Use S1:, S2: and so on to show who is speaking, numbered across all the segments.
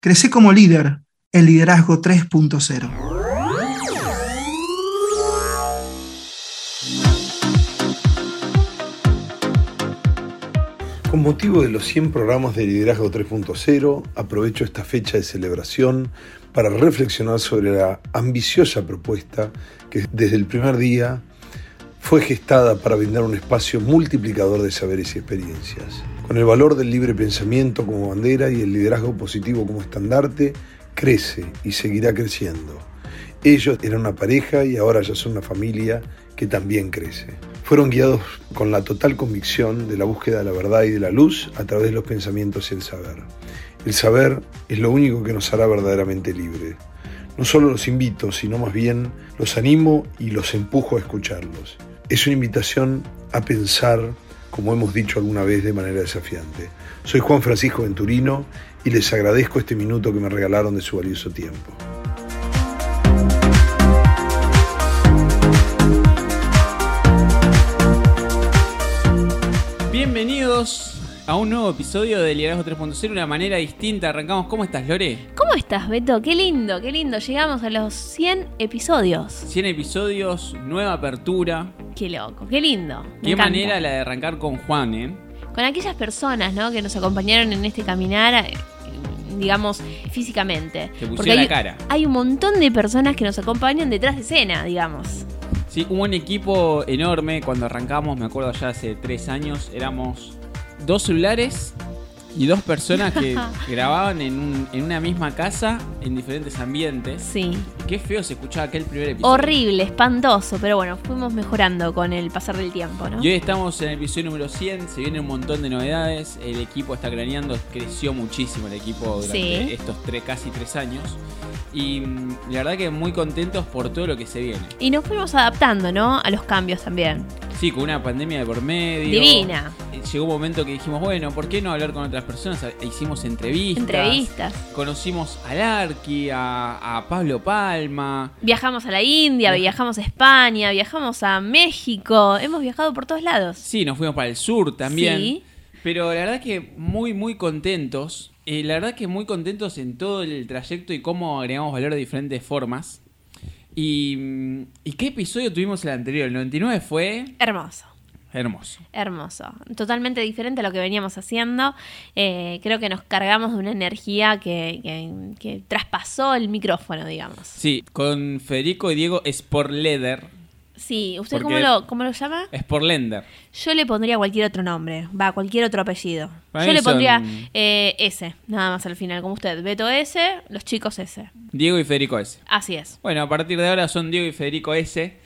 S1: Crece como líder, el liderazgo 3.0.
S2: Con motivo de los 100 programas de Liderazgo 3.0, aprovecho esta fecha de celebración para reflexionar sobre la ambiciosa propuesta que desde el primer día fue gestada para brindar un espacio multiplicador de saberes y experiencias. Con el valor del libre pensamiento como bandera y el liderazgo positivo como estandarte, crece y seguirá creciendo. Ellos eran una pareja y ahora ya son una familia que también crece. Fueron guiados con la total convicción de la búsqueda de la verdad y de la luz a través de los pensamientos y el saber. El saber es lo único que nos hará verdaderamente libre. No solo los invito, sino más bien los animo y los empujo a escucharlos. Es una invitación a pensar como hemos dicho alguna vez de manera desafiante. Soy Juan Francisco Venturino y les agradezco este minuto que me regalaron de su valioso tiempo.
S3: A un nuevo episodio de Liderazgo 3.0, una manera distinta. Arrancamos. ¿Cómo estás, Lore?
S4: ¿Cómo estás, Beto? Qué lindo, qué lindo. Llegamos a los 100 episodios.
S3: 100 episodios, nueva apertura.
S4: Qué loco, qué lindo. Me
S3: Qué
S4: encanta.
S3: manera la de arrancar con Juan, ¿eh?
S4: Con aquellas personas, ¿no? Que nos acompañaron en este caminar, eh, digamos, físicamente.
S3: Te pusieron
S4: Porque hay,
S3: la cara.
S4: hay un montón de personas que nos acompañan detrás de escena, digamos.
S3: Sí, hubo un equipo enorme cuando arrancamos, me acuerdo ya hace tres años, éramos dos celulares y dos personas que grababan en, un- en una misma casa en diferentes ambientes.
S4: Sí.
S3: Qué feo se escuchaba aquel primer episodio.
S4: Horrible, espantoso, pero bueno, fuimos mejorando con el pasar del tiempo, ¿no?
S3: Y hoy estamos en el episodio número 100, se viene un montón de novedades, el equipo está craneando, creció muchísimo el equipo durante
S4: Sí.
S3: estos tres, casi tres años. Y mm, la verdad que muy contentos por todo lo que se viene.
S4: Y nos fuimos adaptando, ¿no? A los cambios también.
S3: Sí, con una pandemia de por medio.
S4: Divina.
S3: Eh, Llegó un momento que dijimos, bueno, ¿por qué no hablar con otras personas? E Hicimos entrevistas.
S4: Entrevistas.
S3: Conocimos a Larky, a, a Pablo Palma.
S4: Viajamos a la India, viajamos a España, viajamos a México, hemos viajado por todos lados.
S3: Sí, nos fuimos para el sur también.
S4: Sí.
S3: Pero la verdad que muy, muy contentos. Eh, la verdad que muy contentos en todo el trayecto y cómo agregamos valor de diferentes formas. Y, mm, ¿y qué episodio tuvimos el anterior? El 99 fue
S4: Hermoso.
S3: Hermoso.
S4: Hermoso, totalmente diferente a lo que veníamos haciendo. Eh, creo que nos cargamos de una energía que, que- que traspasó el micrófono, digamos.
S3: Sí, con Federico y Diego Sporleder.
S4: Sí, ¿usted cómo lo, cómo lo llama?
S3: Sporlender.
S4: Yo le pondría cualquier otro nombre, va, cualquier otro apellido.
S3: Para
S4: Yo le pondría eh, S, nada más al final, como usted. Beto S, los chicos S.
S3: Diego y Federico S.
S4: Así es.
S3: Bueno, a partir de ahora son Diego y Federico S.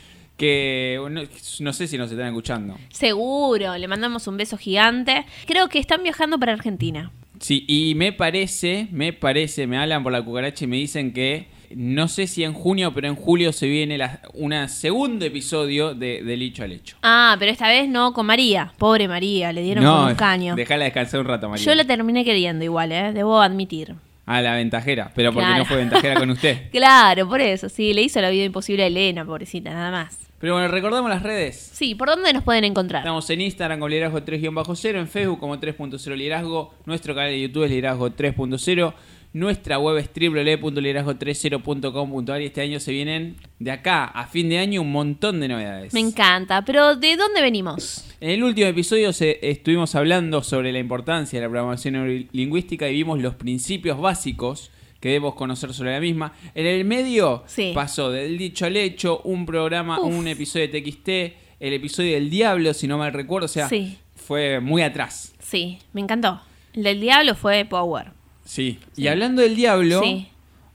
S3: Que no, no sé si nos están escuchando.
S4: Seguro, le mandamos un beso gigante. Creo que están viajando para Argentina.
S3: Sí, y me parece, me parece, me hablan por la cucaracha y me dicen que no sé si en junio, pero en julio se viene la, una segundo episodio de Del Licho al Hecho.
S4: Ah, pero esta vez no con María. Pobre María, le dieron con un caño.
S3: Déjala descansar un rato, María.
S4: Yo la terminé queriendo igual, ¿eh? Debo admitir.
S3: Ah, la ventajera, pero porque
S4: Claro.
S3: no fue ventajera con usted.
S4: Claro, por eso, sí, le hizo la vida imposible a Elena, pobrecita, nada más.
S3: Pero bueno, recordamos las redes.
S4: Sí, ¿por dónde nos pueden encontrar?
S3: Estamos en Instagram con liderazgo 3-0, en Facebook como 3.0 liderazgo, nuestro canal de YouTube es liderazgo 3.0, nuestra web es www.liderazgo30.com.ar y este año se vienen de acá a fin de año un montón de novedades.
S4: Me encanta, pero ¿de dónde venimos?
S3: En el último episodio se- estuvimos hablando sobre la importancia de la programación neurolingüística y vimos los principios básicos que debemos conocer sobre la misma. En el medio
S4: Sí.
S3: pasó del dicho al hecho, un programa,
S4: Uf.
S3: un episodio de TXT, el episodio del diablo, si no mal recuerdo, o sea,
S4: Sí.
S3: fue muy atrás.
S4: Sí, me encantó. El del diablo fue Power.
S3: Sí.
S4: Sí.
S3: Y hablando del diablo,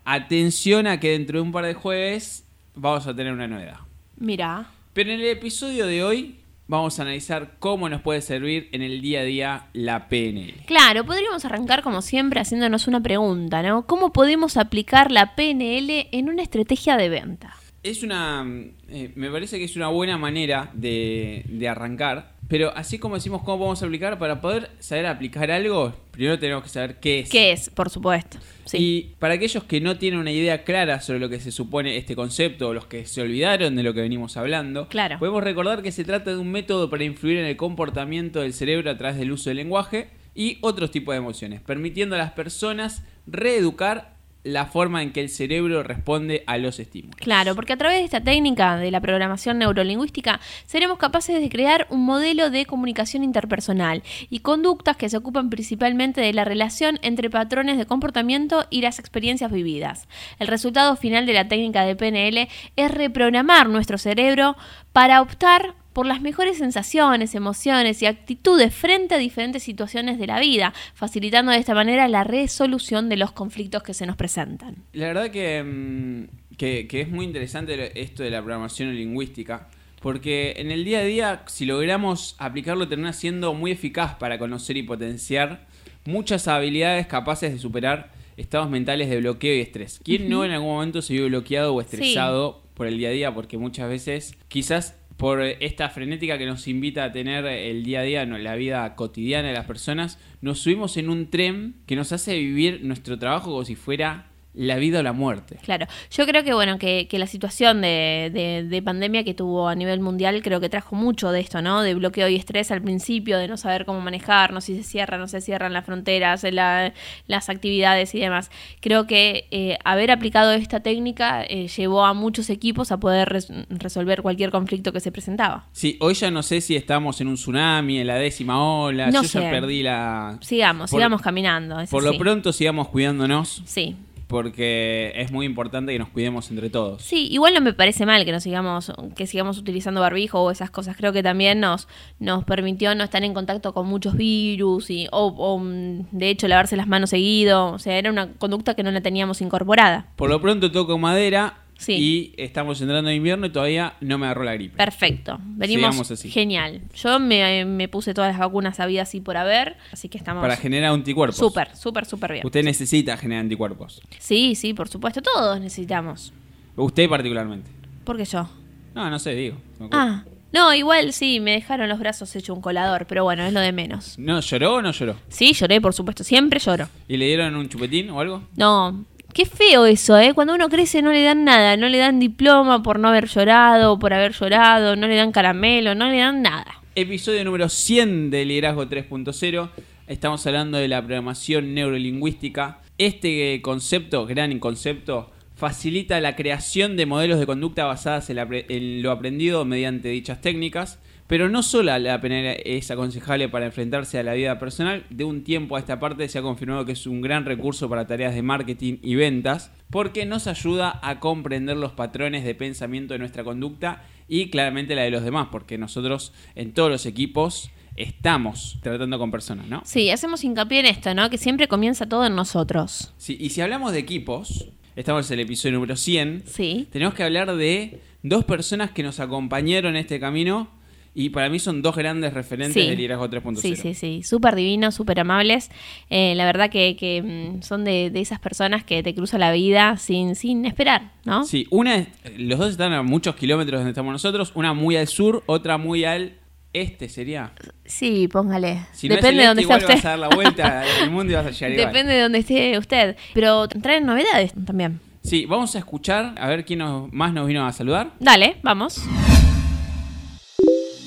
S3: atención a que dentro de un par de jueves vamos a tener una novedad.
S4: Mira.
S3: Pero en el episodio de hoy vamos a analizar cómo nos puede servir en el día a día la PNL.
S4: Claro, podríamos arrancar como siempre haciéndonos una pregunta, ¿no? ¿Cómo podemos aplicar la PNL en una estrategia de venta?
S3: Es una. eh, me parece que es una buena manera de, de arrancar. Pero así como decimos cómo podemos aplicar, para poder saber aplicar algo, primero tenemos que saber qué es.
S4: ¿Qué es? Por supuesto. Sí.
S3: Y para aquellos que no tienen una idea clara sobre lo que se supone este concepto, o los que se olvidaron de lo que venimos hablando,
S4: Claro.
S3: podemos recordar que se trata de un método para influir en el comportamiento del cerebro a través del uso del lenguaje y otros tipos de emociones, permitiendo a las personas reeducar la forma en que el cerebro responde a los estímulos.
S4: Claro, porque a través de esta técnica de la programación neurolingüística seremos capaces de crear un modelo de comunicación interpersonal y conductas que se ocupan principalmente de la relación entre patrones de comportamiento y las experiencias vividas. El resultado final de la técnica de PNL es reprogramar nuestro cerebro para optar por las mejores sensaciones, emociones y actitudes frente a diferentes situaciones de la vida, facilitando de esta manera la resolución de los conflictos que se nos presentan.
S3: La verdad que, mm, que, que es muy interesante esto de la programación lingüística, porque en el día a día, si logramos aplicarlo, termina siendo muy eficaz para conocer y potenciar muchas habilidades capaces de superar estados mentales de bloqueo y estrés. ¿Quién no en algún momento se vio bloqueado o estresado por el día a día? Porque muchas veces quizás por esta frenética que nos invita a tener el día a día, la vida cotidiana de las personas, nos subimos en un tren que nos hace vivir nuestro trabajo como si fuera la vida o la muerte.
S4: Claro, yo creo que bueno, que, que la situación de, de, de, pandemia que tuvo a nivel mundial creo que trajo mucho de esto, ¿no? De bloqueo y estrés al principio, de no saber cómo manejarnos, si se cierran, no se cierran las fronteras, la, las actividades y demás. Creo que eh, haber aplicado esta técnica eh, llevó a muchos equipos a poder res resolver cualquier conflicto que se presentaba.
S3: Sí, hoy ya no sé si estamos en un tsunami, en la décima ola,
S4: No
S3: yo
S4: sé.
S3: ya perdí la...
S4: Sigamos,
S3: Por-
S4: sigamos caminando.
S3: Por lo pronto sigamos cuidándonos
S4: Sí.
S3: Porque es muy importante que nos cuidemos entre todos.
S4: Sí, igual no me parece mal que nos sigamos, que sigamos utilizando barbijo o esas cosas. Creo que también nos, nos permitió no estar en contacto con muchos virus y, o, o, mm, de hecho lavarse las manos seguido. O sea, era una conducta que no la teníamos incorporada.
S3: Por lo pronto toco madera
S4: Sí.
S3: y estamos entrando en invierno y todavía no me agarró la gripe.
S4: Perfecto. Venimos
S3: así.
S4: genial. Yo me, me puse todas las vacunas habidas y por haber, así que estamos
S3: Para generar anticuerpos.
S4: súper, súper, súper bien.
S3: Usted necesita generar anticuerpos.
S4: Sí, sí, por supuesto, todos necesitamos.
S3: Usted particularmente.
S4: ¿Por qué yo?
S3: No, no sé, digo. acuerdo.
S4: Ah, no, igual sí, me dejaron los brazos hecho un colador, pero bueno, es lo de menos.
S3: ¿No lloró o no lloró?
S4: Sí, lloré, por supuesto, siempre lloro.
S3: ¿Y le dieron un chupetín o algo?
S4: No, qué feo eso, ¿eh? Cuando uno crece no le dan nada, no le dan diploma por no haber llorado, por haber llorado, no le dan caramelo, no le dan nada.
S3: Episodio número 100 de Liderazgo 3.0. Estamos hablando de la programación neurolingüística. Este concepto, gran concepto, facilita la creación de modelos de conducta basadas en, la en lo aprendido mediante dichas técnicas. Pero no solo la es aconsejable para enfrentarse a la vida personal, de un tiempo a esta parte se ha confirmado que es un gran recurso para tareas de marketing y ventas, porque nos ayuda a comprender los patrones de pensamiento de nuestra conducta y claramente la de los demás, porque nosotros en todos los equipos estamos tratando con personas, ¿no?
S4: Sí, hacemos hincapié en esto, ¿no? Que siempre comienza todo en nosotros.
S3: Sí, y si hablamos de equipos, estamos en el episodio número 100,
S4: Sí.
S3: tenemos que hablar de dos personas que nos acompañaron en este camino y para mí son dos grandes referentes
S4: Sí.
S3: del liderazgo 3.0.
S4: Sí, sí, sí, súper divinos, súper amables. Eh, la verdad que, que, mm, son de, de esas personas que te cruzan la vida sin, sin esperar, ¿no?
S3: Sí, una los dos están a muchos kilómetros donde estamos nosotros, una muy al sur, otra muy al este sería.
S4: Sí, póngale.
S3: Si no es
S4: Depende
S3: el
S4: de dónde
S3: este,
S4: está
S3: igual
S4: usted.
S3: vas a dar la vuelta al mundo y vas a llegar igual.
S4: Depende de dónde esté usted. Pero traen novedades también.
S3: Sí, vamos a escuchar a ver quién nos- más nos vino a saludar.
S4: Dale, vamos.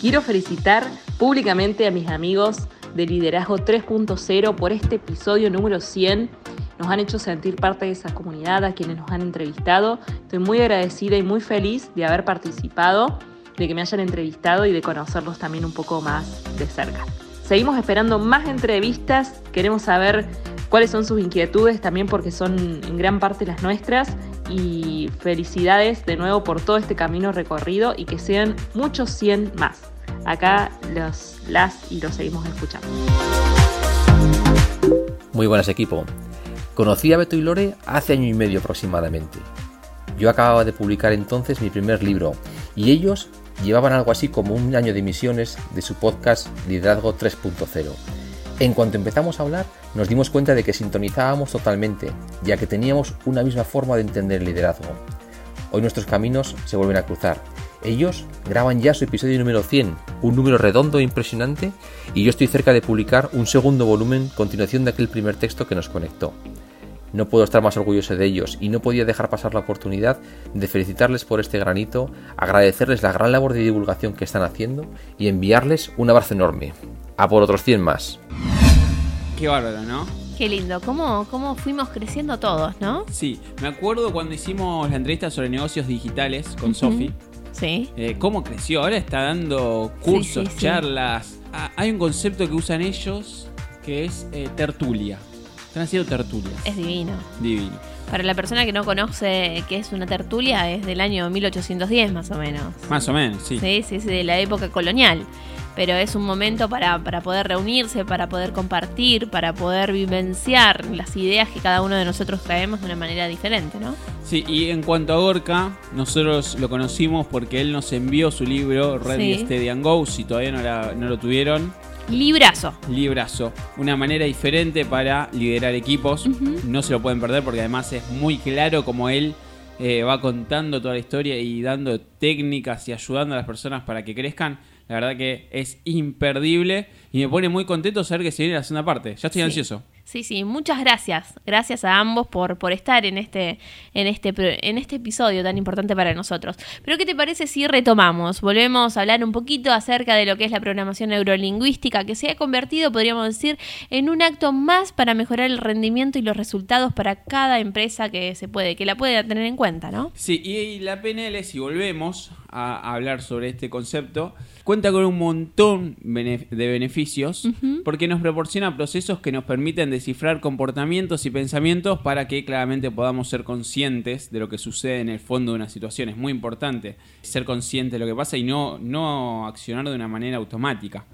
S5: Quiero felicitar públicamente a mis amigos de Liderazgo 3.0 por este episodio número 100. Nos han hecho sentir parte de esa comunidad, a quienes nos han entrevistado. Estoy muy agradecida y muy feliz de haber participado, de que me hayan entrevistado y de conocerlos también un poco más de cerca. Seguimos esperando más entrevistas, queremos saber cuáles son sus inquietudes también porque son en gran parte las nuestras y felicidades de nuevo por todo este camino recorrido y que sean muchos 100 más. Acá los, las y los seguimos escuchando.
S6: Muy buenas equipo. Conocí a Beto y Lore hace año y medio aproximadamente. Yo acababa de publicar entonces mi primer libro y ellos llevaban algo así como un año de emisiones de su podcast Liderazgo 3.0. En cuanto empezamos a hablar, nos dimos cuenta de que sintonizábamos totalmente, ya que teníamos una misma forma de entender el liderazgo. Hoy nuestros caminos se vuelven a cruzar. Ellos graban ya su episodio número 100, un número redondo e impresionante, y yo estoy cerca de publicar un segundo volumen, continuación de aquel primer texto que nos conectó. No puedo estar más orgulloso de ellos y no podía dejar pasar la oportunidad de felicitarles por este granito, agradecerles la gran labor de divulgación que están haciendo y enviarles un abrazo enorme. A por otros 100 más.
S3: Qué bárbaro, ¿no?
S4: Qué lindo, cómo, cómo fuimos creciendo todos, ¿no?
S3: Sí, me acuerdo cuando hicimos la entrevista sobre negocios digitales con Sofi.
S4: Sí.
S3: Eh, cómo creció, ahora está dando cursos,
S4: sí, sí.
S3: charlas. Ah, hay un concepto que usan ellos que es eh, tertulia. Están haciendo tertulias.
S4: Es divino.
S3: Divino.
S4: Para la persona que no conoce qué es una tertulia, es del año 1810 más o menos.
S3: Más o menos, sí.
S4: Sí, sí, sí, de la época colonial. Pero es un momento para, para poder reunirse, para poder compartir, para poder vivenciar las ideas que cada uno de nosotros traemos de una manera diferente, ¿no?
S3: Sí, y en cuanto a Gorka, nosotros lo conocimos porque él nos envió su libro Ready,
S4: Sí.
S3: Steady and Go. Si todavía no, la- no lo tuvieron,
S4: Librazo.
S3: librazo. Una manera diferente para liderar equipos. No se lo pueden perder porque además es muy claro como él eh, va contando toda la historia y dando técnicas y ayudando a las personas para que crezcan. La verdad que es imperdible y me pone muy contento saber que se viene la segunda parte. Ya estoy
S4: Sí.
S3: ansioso.
S4: Sí, sí, muchas gracias. Gracias a ambos por, por estar en este, en, este, en este episodio tan importante para nosotros. Pero ¿qué te parece si retomamos? Volvemos a hablar un poquito acerca de lo que es la programación neurolingüística, que se ha convertido, podríamos decir, en un acto más para mejorar el rendimiento y los resultados para cada empresa que se puede, que la puede tener en cuenta, ¿no?
S3: Sí, y la PNL, si volvemos a hablar sobre este concepto, cuenta con un montón de beneficios porque nos proporciona procesos que nos permiten descifrar comportamientos y pensamientos para que claramente podamos ser conscientes de lo que sucede en el fondo de una situación. Es muy importante ser consciente de lo que pasa y no, no accionar de una manera automática.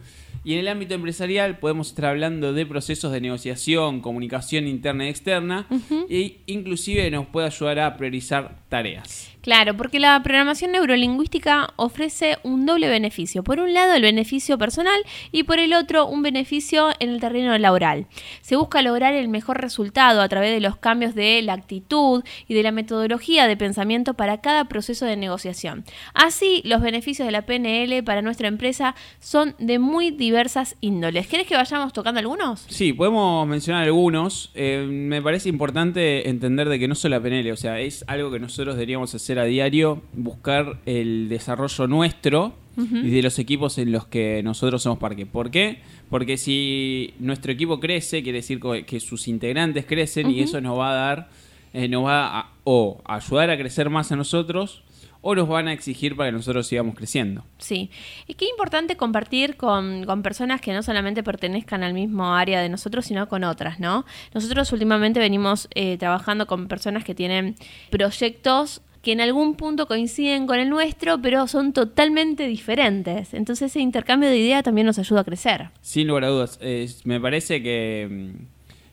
S3: Y en el ámbito empresarial podemos estar hablando de procesos de negociación, comunicación interna y externa, e inclusive nos puede ayudar a priorizar tareas.
S4: Claro, porque la programación neurolingüística ofrece un doble beneficio. Por un lado, el beneficio personal y por el otro, un beneficio en el terreno laboral. Se busca lograr el mejor resultado a través de los cambios de la actitud y de la metodología de pensamiento para cada proceso de negociación. Así, los beneficios de la PNL para nuestra empresa son de muy diversas índoles. ¿Querés que vayamos tocando algunos?
S3: Sí, podemos mencionar algunos. Eh, me parece importante entender de que no solo la PNL, o sea, es algo que nosotros deberíamos hacer a diario, buscar el desarrollo nuestro y de los equipos en los que nosotros somos parque. ¿Por qué? Porque si nuestro equipo crece, quiere decir que sus integrantes crecen y eso nos va a dar, eh, nos va a o ayudar a crecer más a nosotros o nos van a exigir para que nosotros sigamos creciendo.
S4: Sí, y qué importante compartir con, con personas que no solamente pertenezcan al mismo área de nosotros, sino con otras, ¿no? Nosotros últimamente venimos eh, trabajando con personas que tienen proyectos que en algún punto coinciden con el nuestro, pero son totalmente diferentes. Entonces ese intercambio de ideas también nos ayuda a crecer.
S3: Sin lugar a dudas, me parece que, mm,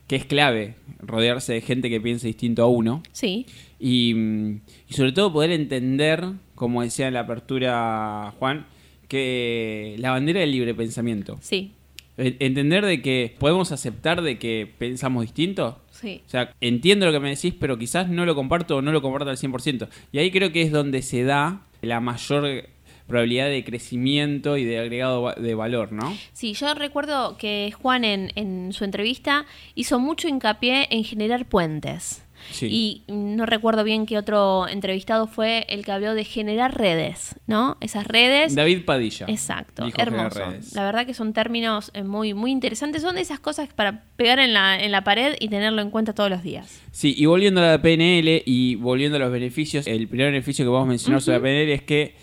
S3: que es clave rodearse de gente que piense distinto a uno
S4: Sí,
S3: y, mm, y sobre todo poder entender, como decía en la apertura Juan, que la bandera del libre pensamiento.
S4: sí,
S3: Entender de que podemos aceptar de que pensamos distinto.
S4: sí.
S3: O sea, entiendo lo que me decís, pero quizás no lo comparto o no lo comparto al 100%. Y ahí creo que es donde se da la mayor probabilidad de crecimiento y de agregado de valor, ¿no?
S4: Sí, yo recuerdo que Juan en, en su entrevista hizo mucho hincapié en generar puentes.
S3: Sí.
S4: Y no recuerdo bien qué otro entrevistado fue el que habló de generar redes, ¿no? Esas redes.
S3: David Padilla.
S4: Exacto, hermoso. La verdad que son términos eh, muy, muy interesantes. Son de esas cosas para pegar en la, en la pared y tenerlo en cuenta todos los días.
S3: Sí, y volviendo a la PNL y volviendo a los beneficios, el primer beneficio que vamos a mencionar sobre la PNL es que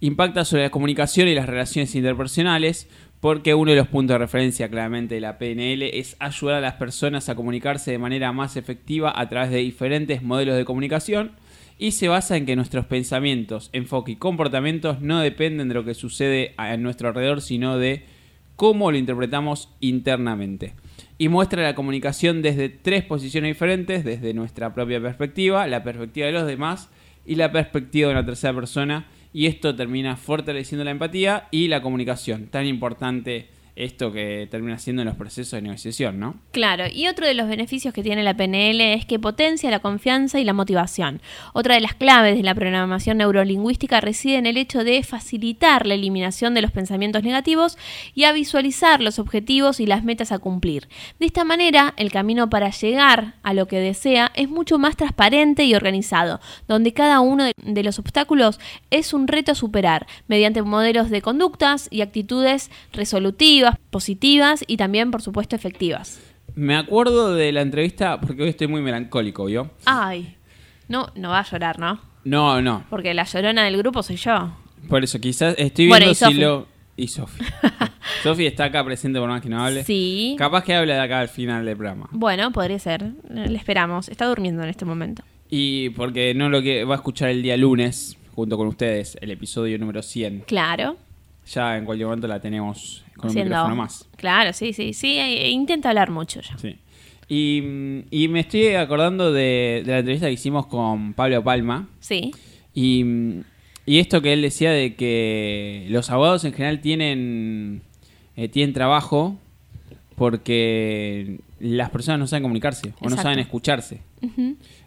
S3: impacta sobre la comunicación y las relaciones interpersonales, porque uno de los puntos de referencia claramente de la PNL es ayudar a las personas a comunicarse de manera más efectiva a través de diferentes modelos de comunicación y se basa en que nuestros pensamientos, enfoque y comportamientos no dependen de lo que sucede a nuestro alrededor, sino de cómo lo interpretamos internamente. Y muestra la comunicación desde tres posiciones diferentes, desde nuestra propia perspectiva, la perspectiva de los demás y la perspectiva de una tercera persona. Y esto termina fortaleciendo la empatía y la comunicación. Tan importante esto que termina siendo en los procesos de negociación, ¿no?
S4: Claro, y otro de los beneficios que tiene la PNL es que potencia la confianza y la motivación. Otra de las claves de la programación neurolingüística reside en el hecho de facilitar la eliminación de los pensamientos negativos y a visualizar los objetivos y las metas a cumplir. De esta manera, el camino para llegar a lo que desea es mucho más transparente y organizado, donde cada uno de- los obstáculos es un reto a superar mediante modelos de conductas y actitudes resolutivas, positivas y también, por supuesto, efectivas.
S3: Me acuerdo de la entrevista, porque hoy estoy muy melancólico, ¿vio?
S4: Ay, no, no va a llorar, ¿no?
S3: No, no.
S4: Porque la llorona del grupo soy yo.
S3: Por eso, quizás estoy
S4: Bueno,
S3: viendo si lo. Y Sofi. Sofi está acá presente por más que no hable.
S4: Sí.
S3: Capaz que hable de acá al final del programa.
S4: Bueno, podría ser. Le esperamos. Está durmiendo en este momento.
S3: Y porque no lo que va a escuchar el día lunes, junto con ustedes, el episodio número 100.
S4: Claro.
S3: Ya en cualquier momento la tenemos con un micrófono más.
S4: Claro, sí, sí, sí. eh, Intenta hablar mucho ya.
S3: Sí. Y, y me estoy acordando de, de la entrevista que hicimos con Pablo Palma.
S4: Sí.
S3: Y, y esto que él decía de que los abogados en general tienen, eh, tienen trabajo porque las personas no saben comunicarse o no saben escucharse.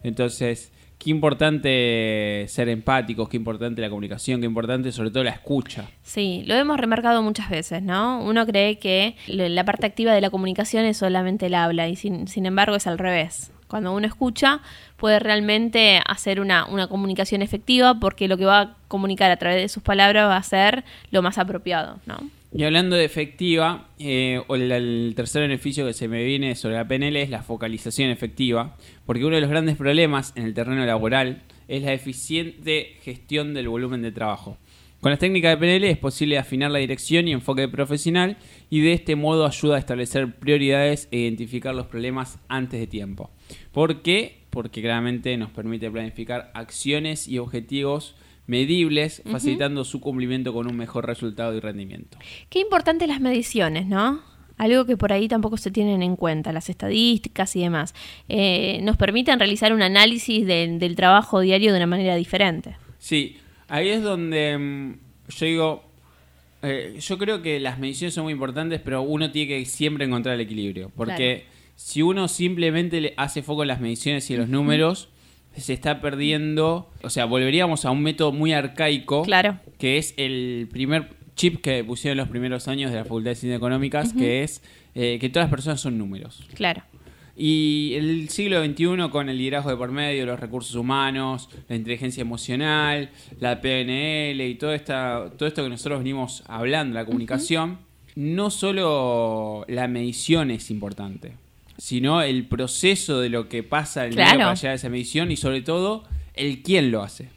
S3: Entonces, qué importante ser empáticos, qué importante la comunicación, qué importante sobre todo la escucha.
S4: Sí, lo hemos remarcado muchas veces, ¿no? Uno cree que la parte activa de la comunicación es solamente el habla y sin, sin embargo es al revés. Cuando uno escucha puede realmente hacer una, una comunicación efectiva porque lo que va a comunicar a través de sus palabras va a ser lo más apropiado, ¿no?
S3: Y hablando de efectiva, eh, el, el tercer beneficio que se me viene sobre la PNL es la focalización efectiva, porque uno de los grandes problemas en el terreno laboral es la eficiente gestión del volumen de trabajo. Con las técnicas de PNL es posible afinar la dirección y enfoque profesional y de este modo ayuda a establecer prioridades e identificar los problemas antes de tiempo. ¿Por qué? Porque claramente nos permite planificar acciones y objetivos medibles, facilitando su cumplimiento con un mejor resultado y rendimiento.
S4: Qué importantes las mediciones, ¿no? Algo que por ahí tampoco se tienen en cuenta, las estadísticas y demás. Eh, nos permiten realizar un análisis de- del trabajo diario de una manera diferente.
S3: Sí, ahí es donde mm, yo digo, eh, yo creo que las mediciones son muy importantes, pero uno tiene que siempre encontrar el equilibrio, porque si uno simplemente le hace foco en las mediciones y en los números, se está perdiendo, o sea, volveríamos a un método muy arcaico,
S4: Claro.
S3: que es el primer chip que pusieron en los primeros años de la Facultad de Ciencias Económicas, que es eh, que todas las personas son números.
S4: Claro.
S3: Y el siglo XXI con el liderazgo de por medio, los recursos humanos, la inteligencia emocional, la PNL y todo, esta, todo esto que nosotros venimos hablando, la comunicación, no solo la medición es importante, sino el proceso de lo que pasa en el
S4: Claro.
S3: para llegar a esa medición y sobre todo el quién lo hace.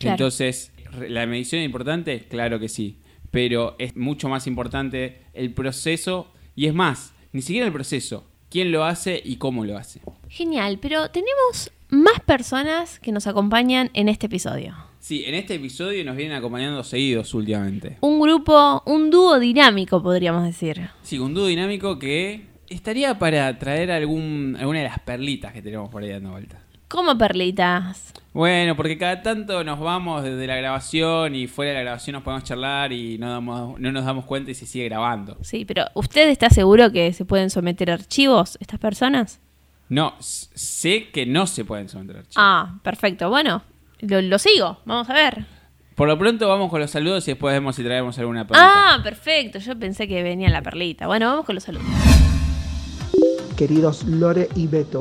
S4: Claro.
S3: Entonces, ¿la medición es importante? Claro que sí. Pero es mucho más importante el proceso y es más, ni siquiera el proceso, quién lo hace y cómo lo hace.
S4: Genial, pero tenemos más personas que nos acompañan en este episodio.
S3: Sí, en este episodio nos vienen acompañando seguidos últimamente.
S4: Un grupo, un dúo dinámico, podríamos decir.
S3: Sí, un dúo dinámico que estaría para traer algún, alguna de las perlitas que tenemos por ahí dando vuelta.
S4: Como perlitas.
S3: Bueno, porque cada tanto nos vamos desde la grabación y fuera de la grabación nos podemos charlar y no, damos, no nos damos cuenta y se sigue grabando.
S4: Sí, pero ¿usted está seguro que se pueden someter archivos estas personas?
S3: No, sé que no se pueden someter archivos.
S4: Ah, perfecto. Bueno, lo, lo sigo. Vamos a ver.
S3: Por lo pronto vamos con los saludos y después vemos si traemos alguna perlita.
S4: Ah, perfecto. Yo pensé que venía la perlita. Bueno, vamos con los saludos.
S1: Queridos Lore y Beto,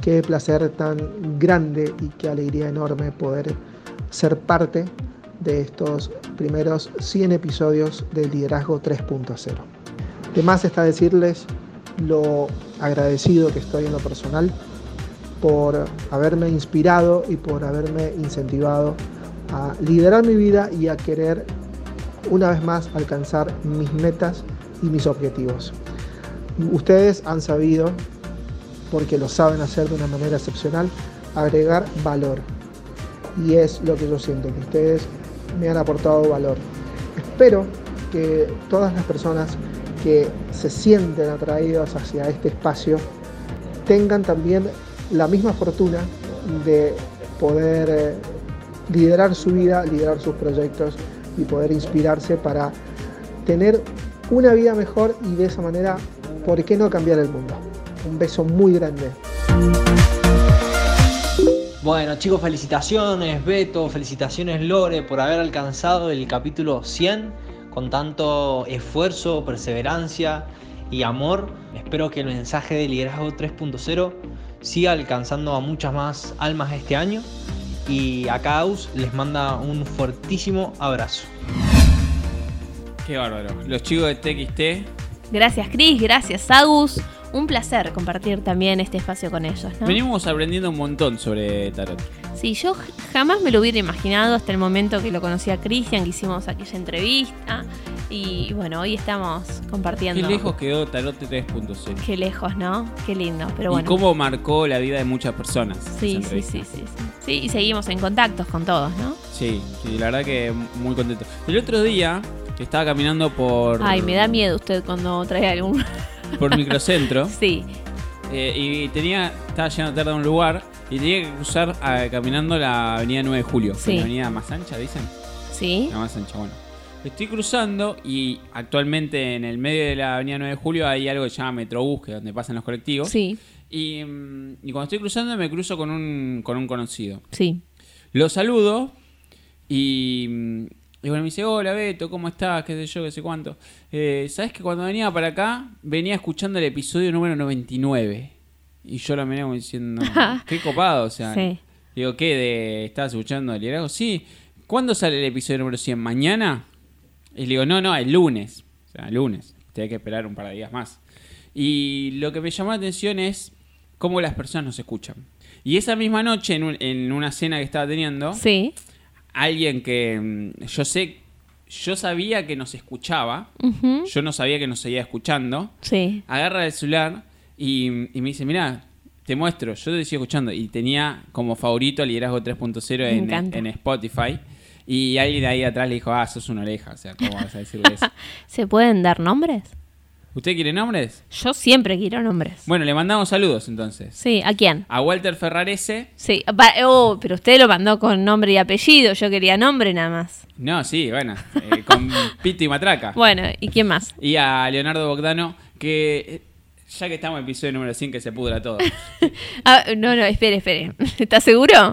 S1: qué placer tan grande y qué alegría enorme poder ser parte de estos primeros 100 episodios del Liderazgo 3.0. De más está decirles lo agradecido que estoy en lo personal por haberme inspirado y por haberme incentivado a liderar mi vida y a querer una vez más alcanzar mis metas y mis objetivos. Ustedes han sabido, porque lo saben hacer de una manera excepcional, agregar valor. Y es lo que yo siento, que ustedes me han aportado valor. Espero que todas las personas que se sienten atraídas hacia este espacio tengan también la misma fortuna de poder eh, liderar su vida, liderar sus proyectos y poder inspirarse para tener una vida mejor y de esa manera, ¿por qué no cambiar el mundo? Un beso muy grande.
S7: Bueno chicos, felicitaciones Beto, felicitaciones Lore por haber alcanzado el capítulo 100 con tanto esfuerzo, perseverancia y amor. Espero que el mensaje de liderazgo 3.0 siga alcanzando a muchas más almas este año y a Caus les manda un fuertísimo abrazo.
S3: Qué bárbaro. Los chicos de TXT,
S4: Gracias, Cris. Gracias, Agus. un placer compartir también este espacio con ellos. ¿no?
S3: Venimos aprendiendo un montón sobre tarot.
S4: Sí, yo jamás me lo hubiera imaginado hasta el momento que lo conocí a Cristian, que hicimos aquella entrevista. Y bueno, hoy estamos compartiendo.
S3: Qué lejos quedó Tarot 3.0.
S4: Qué lejos, ¿no? Qué lindo. Pero
S3: y
S4: bueno.
S3: cómo marcó la vida de muchas personas.
S4: Sí, sí, sí, sí. Sí, y seguimos en contactos con todos, ¿no?
S3: Sí, sí, la verdad que muy contento. El otro día estaba caminando por,
S4: Ay, me da miedo usted cuando trae algún.
S3: por microcentro
S4: sí,
S3: eh, y tenía estaba llegando tarde a un lugar y tenía que cruzar ah, caminando la avenida 9 de julio.
S4: Sí.
S3: La avenida más ancha, dicen.
S4: sí.
S3: La más ancha, bueno. Estoy cruzando y actualmente en el medio de la avenida 9 de julio hay algo que se llama Metrobús, que es donde pasan los colectivos.
S4: Sí,
S3: Y, mm, y cuando estoy cruzando me cruzo con un, con un conocido.
S4: sí.
S3: Lo saludo y, mm, y bueno, me dice, hola Beto, ¿cómo estás? ¿Qué sé yo? ¿Qué sé cuánto? Eh, ¿Sabes que cuando venía para acá venía escuchando el episodio número 99? Y yo lo miré como diciendo, qué copado, o sea.
S4: Sí.
S3: Digo, ¿qué? De, ¿Estabas escuchando el liderazgo? Sí. ¿Cuándo sale el episodio número 100? ¿Mañana? Y le digo, no, no, el lunes. O sea, el lunes. Tenía que esperar un par de días más. Y lo que me llamó la atención es cómo las personas nos escuchan. Y esa misma noche, en, un- en una cena que estaba teniendo,
S4: Sí.
S3: Alguien que mm, yo sé, yo sabía que nos escuchaba, yo no sabía que nos seguía escuchando,
S4: Sí.
S3: agarra el celular y, y me dice, mira, te muestro, yo te sigo escuchando. Y tenía como favorito Liderazgo 3.0
S4: Me
S3: en, en Spotify. Y alguien de ahí atrás le dijo, ah, sos una oreja, o sea, ¿cómo vas a decirle eso?
S4: ¿Se pueden dar nombres?
S3: ¿Usted quiere nombres?
S4: Yo siempre quiero nombres.
S3: Bueno, le mandamos saludos entonces.
S4: Sí, ¿a quién?
S3: A Walter Ferrarese.
S4: Sí, oh, pero usted lo mandó con nombre y apellido. Yo quería nombre nada más.
S3: No, sí, bueno, eh, con pito y matraca.
S4: Bueno, ¿y quién más?
S3: Y a Leonardo Bogdano, que eh, ya que estamos en el episodio número 100, que se pudra todo.
S4: Ah, no, no, espere, espere. ¿Estás seguro?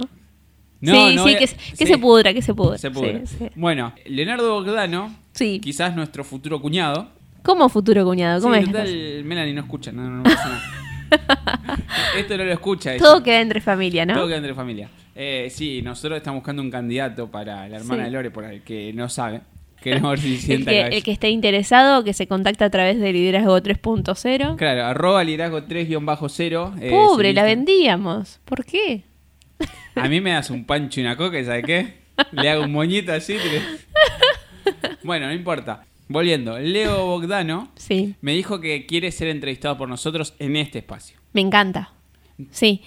S3: No,
S4: sí,
S3: no
S4: sí, que, se- que
S3: sí,
S4: se pudra, que se pudra.
S3: se pudra.
S4: Sí, sí.
S3: Bueno, Leonardo Bogdano,
S4: Sí.
S3: quizás nuestro futuro cuñado.
S4: ¿Cómo futuro cuñado? ¿Cómo
S3: sí,
S4: es?
S3: total, Melanie no escucha, no, no, no pasa nada. Esto no lo escucha ella.
S4: Todo queda entre familia, ¿no?
S3: Todo queda entre familia. Eh, sí, nosotros estamos buscando un candidato para la hermana
S4: Sí.
S3: de Lore, por el que no sabe. Queremos ver si
S4: El
S3: sienta
S4: que,
S3: cabeza.
S4: el que esté interesado, que se contacta a través de Liderazgo 3.0.
S3: Claro, arroba liderazgo 3-0. eh,
S4: Pobre, la
S3: el
S4: vendíamos. ¿Por qué?
S3: A mí me das un pancho y una coca, ¿sabes qué? Le hago un moñito así. te le- Bueno, no importa. Volviendo, Leo Bogdano
S4: Sí,
S3: me dijo que quiere ser entrevistado por nosotros en este espacio.
S4: me encanta. Sí.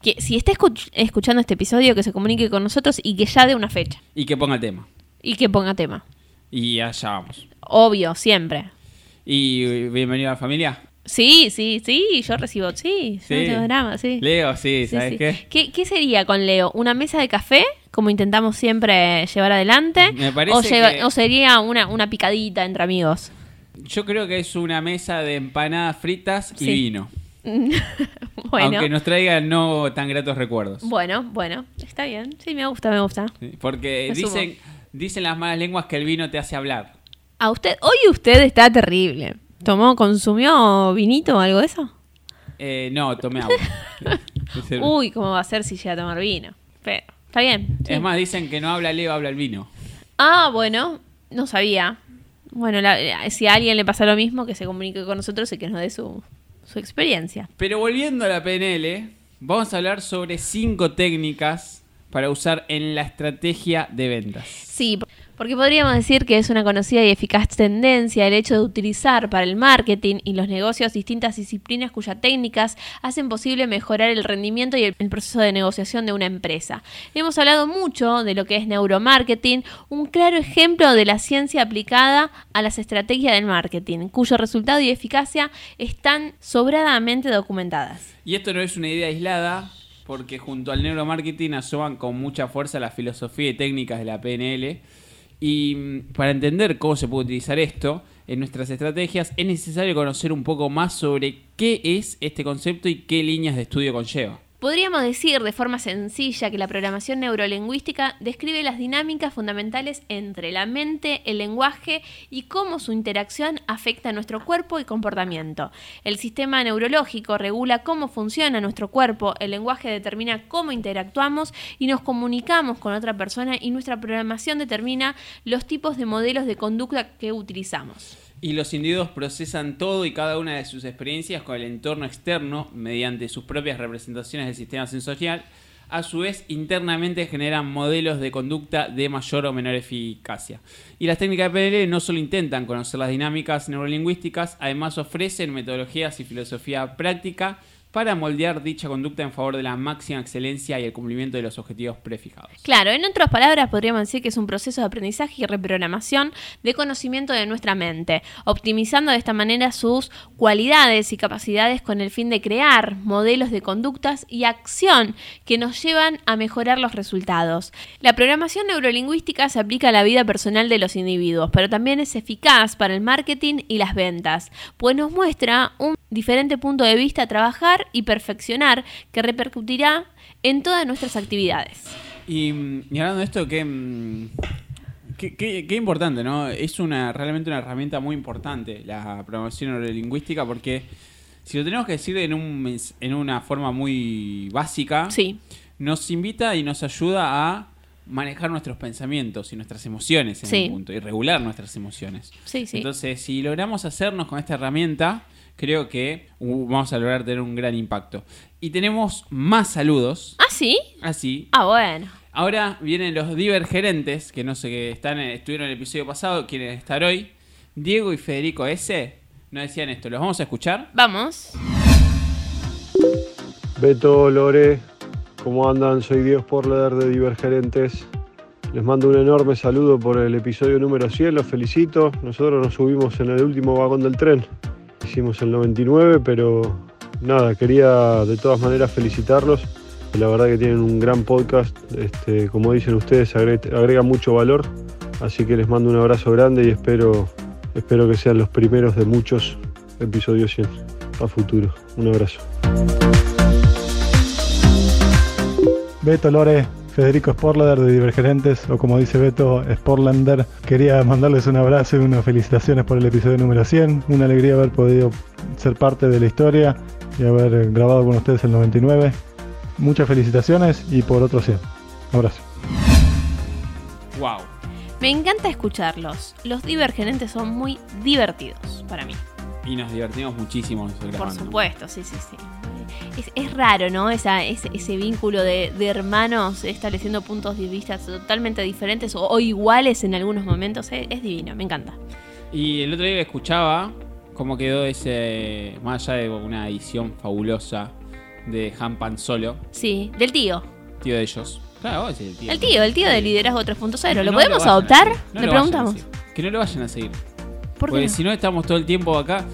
S4: Que si está escuch- escuchando este episodio, que se comunique con nosotros y que ya dé una fecha.
S3: Y que ponga tema.
S4: Y que ponga tema.
S3: Y allá vamos.
S4: Obvio, siempre.
S3: Y eh, bienvenido a la familia.
S4: Sí, sí, sí, yo recibo, sí,
S3: Sí.
S4: drama.
S3: Leo, sí,
S4: Sí,
S3: ¿sabes
S4: sí.
S3: qué?
S4: ¿Qué? qué sería con Leo? ¿Una mesa de café, como intentamos siempre llevar adelante?
S3: Me parece
S4: o, lleva-
S3: que-
S4: o sería una, una picadita entre amigos?
S3: Yo creo que es una mesa de empanadas fritas y vino.
S4: Bueno,
S3: Aunque nos traiga no tan gratos recuerdos.
S4: bueno, bueno, está bien. Sí, me gusta, me gusta.
S3: Sí, Porque
S4: Me sumo.
S3: dicen, dicen las malas lenguas que el vino te hace hablar.
S4: A usted, hoy usted está terrible. ¿Tomó, consumió vinito o algo de eso?
S3: Eh, no, tomé agua.
S4: Uy, ¿cómo va a ser si llega a tomar vino? Pero, está bien. sí.
S3: Es más, dicen que no habla Leo, habla el vino.
S4: Ah, bueno, no sabía. Bueno, la- si a alguien le pasa lo mismo, que se comunique con nosotros y que nos dé su, su experiencia.
S3: Pero volviendo a la PNL, vamos a hablar sobre cinco técnicas para usar en la estrategia de ventas.
S4: Sí, porque podríamos decir que es una conocida y eficaz tendencia el hecho de utilizar para el marketing y los negocios distintas disciplinas cuyas técnicas hacen posible mejorar el rendimiento y el, proceso de negociación de una empresa. Hemos hablado mucho de lo que es neuromarketing, un claro ejemplo de la ciencia aplicada a las estrategias del marketing, cuyo resultado y eficacia están sobradamente documentadas.
S3: Y esto no es una idea aislada, porque junto al neuromarketing asoman con mucha fuerza la filosofía y técnicas de la PNL. Y mm, para entender cómo se puede utilizar esto en nuestras estrategias, es necesario conocer un poco más sobre qué es este concepto y qué líneas de estudio conlleva.
S4: Podríamos decir de forma sencilla que la programación neurolingüística describe las dinámicas fundamentales entre la mente, el lenguaje y cómo su interacción afecta a nuestro cuerpo y comportamiento. El sistema neurológico regula cómo funciona nuestro cuerpo, el lenguaje determina cómo interactuamos y nos comunicamos con otra persona y nuestra programación determina los tipos de modelos de conducta que utilizamos.
S3: Y los individuos procesan todo y cada una de sus experiencias con el entorno externo mediante sus propias representaciones del sistema sensorial. A su vez, internamente generan modelos de conducta de mayor o menor eficacia. Y las técnicas de PNL no solo intentan conocer las dinámicas neurolingüísticas, además ofrecen metodologías y filosofía práctica para moldear dicha conducta en favor de la máxima excelencia y el cumplimiento de los objetivos prefijados.
S4: Claro, en otras palabras podríamos decir que es un proceso de aprendizaje y reprogramación de conocimiento de nuestra mente, optimizando de esta manera sus cualidades y capacidades con el fin de crear modelos de conductas y acción que nos llevan a mejorar los resultados. La programación neurolingüística se aplica a la vida personal de los individuos, pero también es eficaz para el marketing y las ventas, pues nos muestra un diferente punto de vista a trabajar y perfeccionar que repercutirá en todas nuestras actividades.
S3: Y, y hablando de esto, que, mm, qué, qué- qué importante, ¿no? Es una realmente una herramienta muy importante la programación neurolingüística porque si lo tenemos que decir en, un, en una forma muy básica,
S4: Sí,
S3: nos invita y nos ayuda a manejar nuestros pensamientos y nuestras emociones en
S4: Sí.
S3: un punto y regular nuestras emociones.
S4: sí, sí.
S3: Entonces, si logramos hacernos con esta herramienta, creo que uh, vamos a lograr tener un gran impacto. Y tenemos más saludos,
S4: ¿Ah, sí?
S3: así.
S4: Ah, bueno.
S3: Ahora vienen los divergerentes, que no sé qué están, en- estuvieron en el episodio pasado, quieren estar hoy. Diego y Federico S. nos decían esto, ¿los vamos a escuchar?
S4: Vamos.
S8: Beto, Lore, ¿cómo andan? Soy Diego Sporleder de Divergerentes. Les mando un enorme saludo por el episodio número 100, los felicito. Nosotros nos subimos en el último vagón del tren. Hicimos el 99, pero nada, quería de todas maneras felicitarlos. La verdad que tienen un gran podcast, este, como dicen ustedes, agre- agrega mucho valor. Así que les mando un abrazo grande y espero, espero que sean los primeros de muchos episodios 100 a futuro. Un abrazo.
S9: Beto Lore, Federico Sporlader de Divergerentes, o como dice Beto, Sporlander. Quería mandarles un abrazo y unas felicitaciones por el episodio número 100. Una alegría haber podido ser parte de la historia y haber grabado con ustedes el 99. Muchas felicitaciones y por otro 100. Abrazo.
S3: ¡Wow!
S4: Me encanta escucharlos. Los divergerentes son muy divertidos para mí.
S3: Y nos divertimos muchísimo
S4: Por supuesto, sí, sí, sí. Es, es raro, ¿no? Esa, ese, ese vínculo de, de hermanos estableciendo puntos de vista totalmente diferentes o, o iguales en algunos momentos. Es, es divino, me encanta.
S3: Y el otro día escuchaba cómo quedó ese, más allá de una edición fabulosa de Han Pan Solo,
S4: Sí, del tío.
S3: tío de ellos. Claro, vos el tío.
S4: El tío, el tío de liderazgo 3.0.
S3: Que
S4: ¿Lo
S3: no
S4: podemos adoptar?
S3: No
S4: Le preguntamos.
S3: Que no lo vayan a seguir.
S4: ¿Por
S3: Porque si no estamos todo el tiempo acá.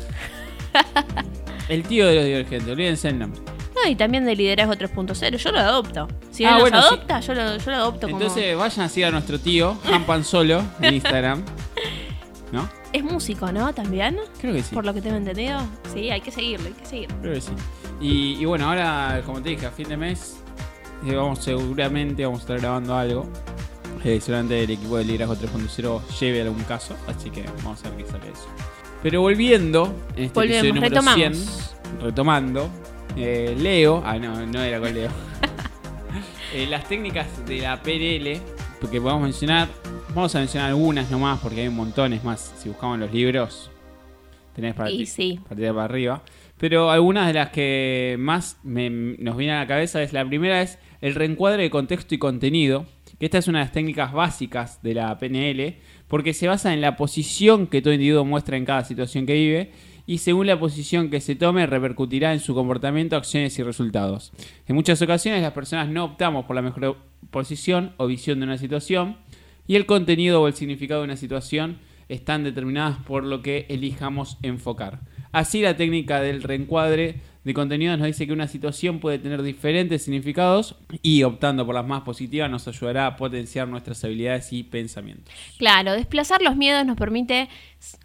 S3: el tío de los divergentes, olvídense el nombre.
S4: No, y también de liderazgo 3.0. Yo lo adopto. Si
S3: Ah,
S4: él
S3: bueno,
S4: nos
S3: sí.
S4: adopta, yo, lo, yo lo adopto como.
S3: Entonces vayan a seguir a nuestro tío, Han Pan Solo, en Instagram. ¿No?
S4: Es músico, ¿no? También.
S3: Creo que sí.
S4: Por lo que tengo entendido. Sí, hay que seguirlo, hay que seguirlo.
S3: Creo que sí. Y, y bueno, ahora, como te dije, a fin de mes, eh, vamos seguramente vamos a estar grabando algo. Eh, seguramente el equipo de Liderazgo 3.0 lleve algún caso, así que vamos a ver qué sale eso. Pero volviendo, en este
S4: Volvemos,
S3: episodio número
S4: retomamos.
S3: 100, retomando, eh, Leo, ah no, no era con Leo. Eh, las técnicas de la PNL, porque podemos mencionar, vamos a mencionar algunas nomás, porque hay montones más. Si buscamos los libros, tenés para
S4: Y sí.
S3: para arriba. Pero algunas de las que más me- nos vienen a la cabeza es la primera es el reencuadre de contexto y contenido. Que esta es una de las técnicas básicas de la PNL, porque se basa en la posición que todo individuo muestra en cada situación que vive y según la posición que se tome repercutirá en su comportamiento, acciones y resultados. En muchas ocasiones las personas no optamos por la mejor posición o visión de una situación y el contenido o el significado de una situación están determinadas por lo que elijamos enfocar. Así la técnica del reencuadre de contenidos nos dice que una situación puede tener diferentes significados y optando por las más positivas nos ayudará a potenciar nuestras habilidades y pensamientos.
S4: Claro, desplazar los miedos nos permite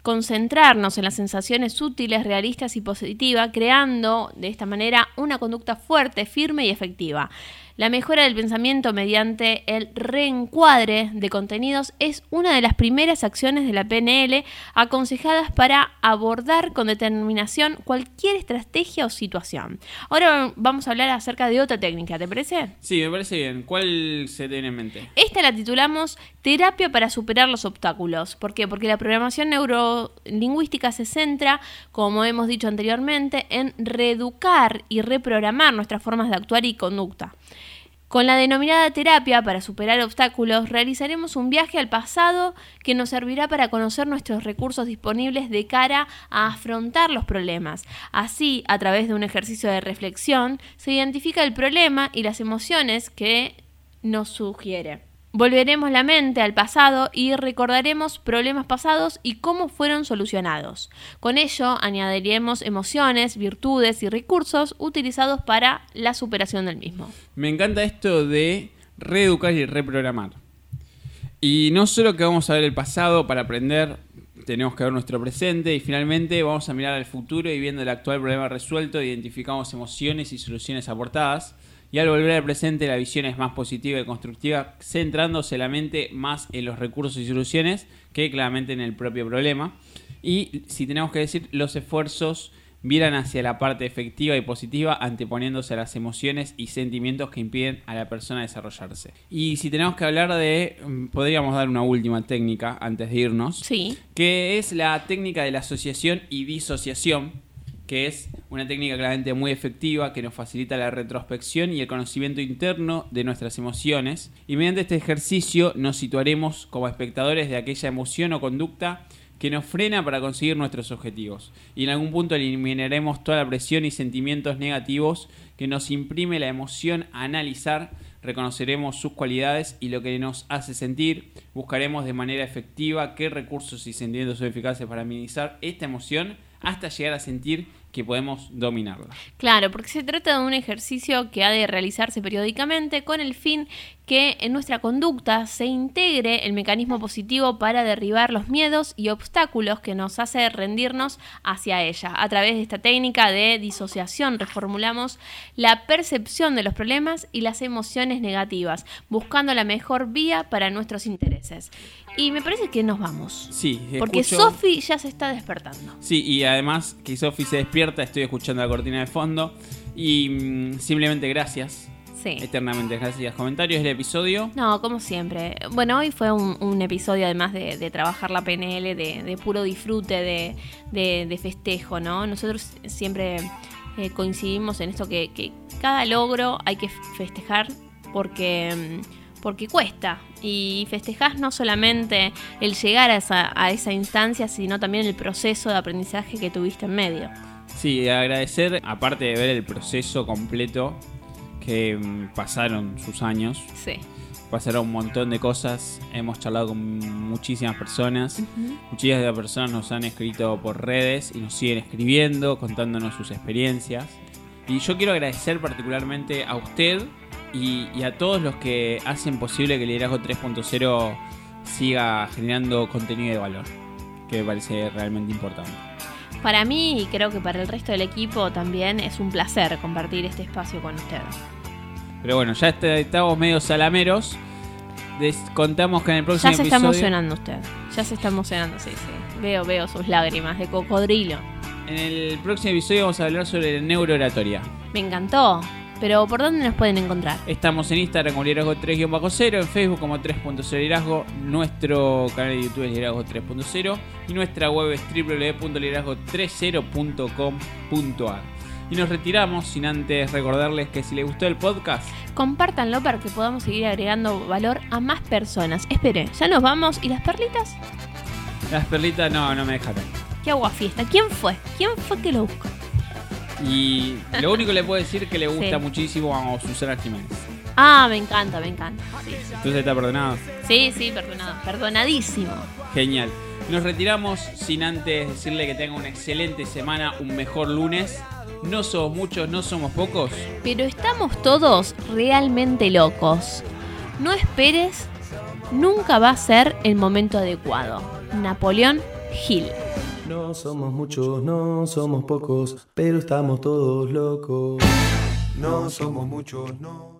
S4: concentrarnos en las sensaciones útiles, realistas y positivas, creando de esta manera una conducta fuerte, firme y efectiva. La mejora del pensamiento mediante el reencuadre de contenidos es una de las primeras acciones de la PNL aconsejadas para abordar con determinación cualquier estrategia o situación. Ahora vamos a hablar acerca de otra técnica, ¿te parece?
S3: Sí, me parece bien. ¿Cuál se tiene en mente?
S4: Esta la titulamos Terapia para superar los obstáculos. ¿Por qué? Porque la programación neurolingüística se centra, como hemos dicho anteriormente, en reeducar y reprogramar nuestras formas de actuar y conducta. Con la denominada terapia para superar obstáculos, realizaremos un viaje al pasado que nos servirá para conocer nuestros recursos disponibles de cara a afrontar los problemas. Así, a través de un ejercicio de reflexión, se identifica el problema y las emociones que nos sugiere. Volveremos la mente al pasado y recordaremos problemas pasados y cómo fueron solucionados. Con ello añadiremos emociones, virtudes y recursos utilizados para la superación del mismo.
S3: Me encanta esto de reeducar y reprogramar. Y no solo que vamos a ver el pasado para aprender, tenemos que ver nuestro presente y finalmente vamos a mirar al futuro y viendo el actual problema resuelto identificamos emociones y soluciones aportadas. Y al volver al presente la visión es más positiva y constructiva, centrándose la mente más en los recursos y soluciones que claramente en el propio problema. Y si tenemos que decir, los esfuerzos miran hacia la parte efectiva y positiva, anteponiéndose a las emociones y sentimientos que impiden a la persona desarrollarse. Y si tenemos que hablar de, mm, podríamos dar una última técnica antes de irnos,
S4: Sí.
S3: que es la técnica de la asociación y disociación, que es una técnica claramente muy efectiva que nos facilita la retrospección y el conocimiento interno de nuestras emociones. Y mediante este ejercicio nos situaremos como espectadores de aquella emoción o conducta que nos frena para conseguir nuestros objetivos. Y en algún punto eliminaremos toda la presión y sentimientos negativos que nos imprime la emoción a analizar, reconoceremos sus cualidades y lo que nos hace sentir, buscaremos de manera efectiva qué recursos y sentimientos son eficaces para minimizar esta emoción hasta llegar a sentir que podemos dominarla.
S4: Claro, porque se trata de un ejercicio que ha de realizarse periódicamente con el fin que en nuestra conducta se integre el mecanismo positivo para derribar los miedos y obstáculos que nos hace rendirnos hacia ella. A través de esta técnica de disociación reformulamos la percepción de los problemas y las emociones negativas, buscando la mejor vía para nuestros intereses. Y me parece que nos vamos.
S3: Sí,
S4: Porque
S3: escucho-
S4: Sofi ya se está despertando.
S3: Sí, y además que Sofi se despierta, estoy escuchando la cortina de fondo. Y mm, simplemente gracias,
S4: Sí.
S3: eternamente gracias. Comentarios del episodio.
S4: No, como siempre. Bueno, hoy fue un, un episodio además de, de trabajar la PNL, de, de puro disfrute, de, de- festejo, ¿no? Nosotros siempre eh, coincidimos en esto que, que cada logro hay que festejar porque, mm, porque cuesta. Y festejás no solamente el llegar a esa, a esa instancia, sino también el proceso de aprendizaje que tuviste en medio.
S3: Sí, agradecer, aparte de ver el proceso completo que mm, pasaron sus años,
S4: Sí.
S3: pasaron un montón de cosas, hemos charlado con muchísimas personas, muchísimas de las personas nos han escrito por redes y nos siguen escribiendo, contándonos sus experiencias. Y yo quiero agradecer particularmente a usted y, y a todos los que hacen posible que Liderazgo 3.0 siga generando contenido de valor, que me parece realmente importante.
S4: Para mí y creo que para el resto del equipo también es un placer compartir este espacio con ustedes.
S3: Pero bueno, ya está- estamos medio salameros. Contamos que en el próximo
S4: Ya se está
S3: episodio-
S4: emocionando usted. Ya se está emocionando, sí, sí. Veo, veo sus lágrimas de cocodrilo.
S3: En el próximo episodio vamos a hablar sobre la neurooratoria.
S4: Me encantó. Pero ¿por dónde nos pueden encontrar?
S3: Estamos en Instagram como Liderazgo 3-0, en Facebook como 3.0 Liderazgo, nuestro canal de YouTube es Liderazgo 3.0 y nuestra web es www.liderazgo30.com.ar. Y nos retiramos sin antes recordarles que si les gustó el podcast,
S4: Compártanlo para que podamos seguir agregando valor a más personas. Espere, ya nos vamos. ¿Y las perlitas?
S3: las perlitas no, no me dejaron.
S4: ¿Qué agua fiesta? ¿Quién fue? ¿Quién fue que lo buscó?
S3: Y lo único que le puedo decir es que le gusta
S4: Sí.
S3: muchísimo a Susana Jiménez.
S4: Ah, me encanta, me encanta. Sí.
S3: Entonces está perdonado.
S4: Sí, sí, perdonado. Perdonadísimo.
S3: Genial. Nos retiramos sin antes decirle que tenga una excelente semana, un mejor lunes. No somos muchos, no somos pocos.
S4: Pero estamos todos realmente locos. No esperes, nunca va a ser el momento adecuado. Napoleón Hill.
S10: No somos muchos, no somos pocos, pero estamos todos locos. No somos muchos, no.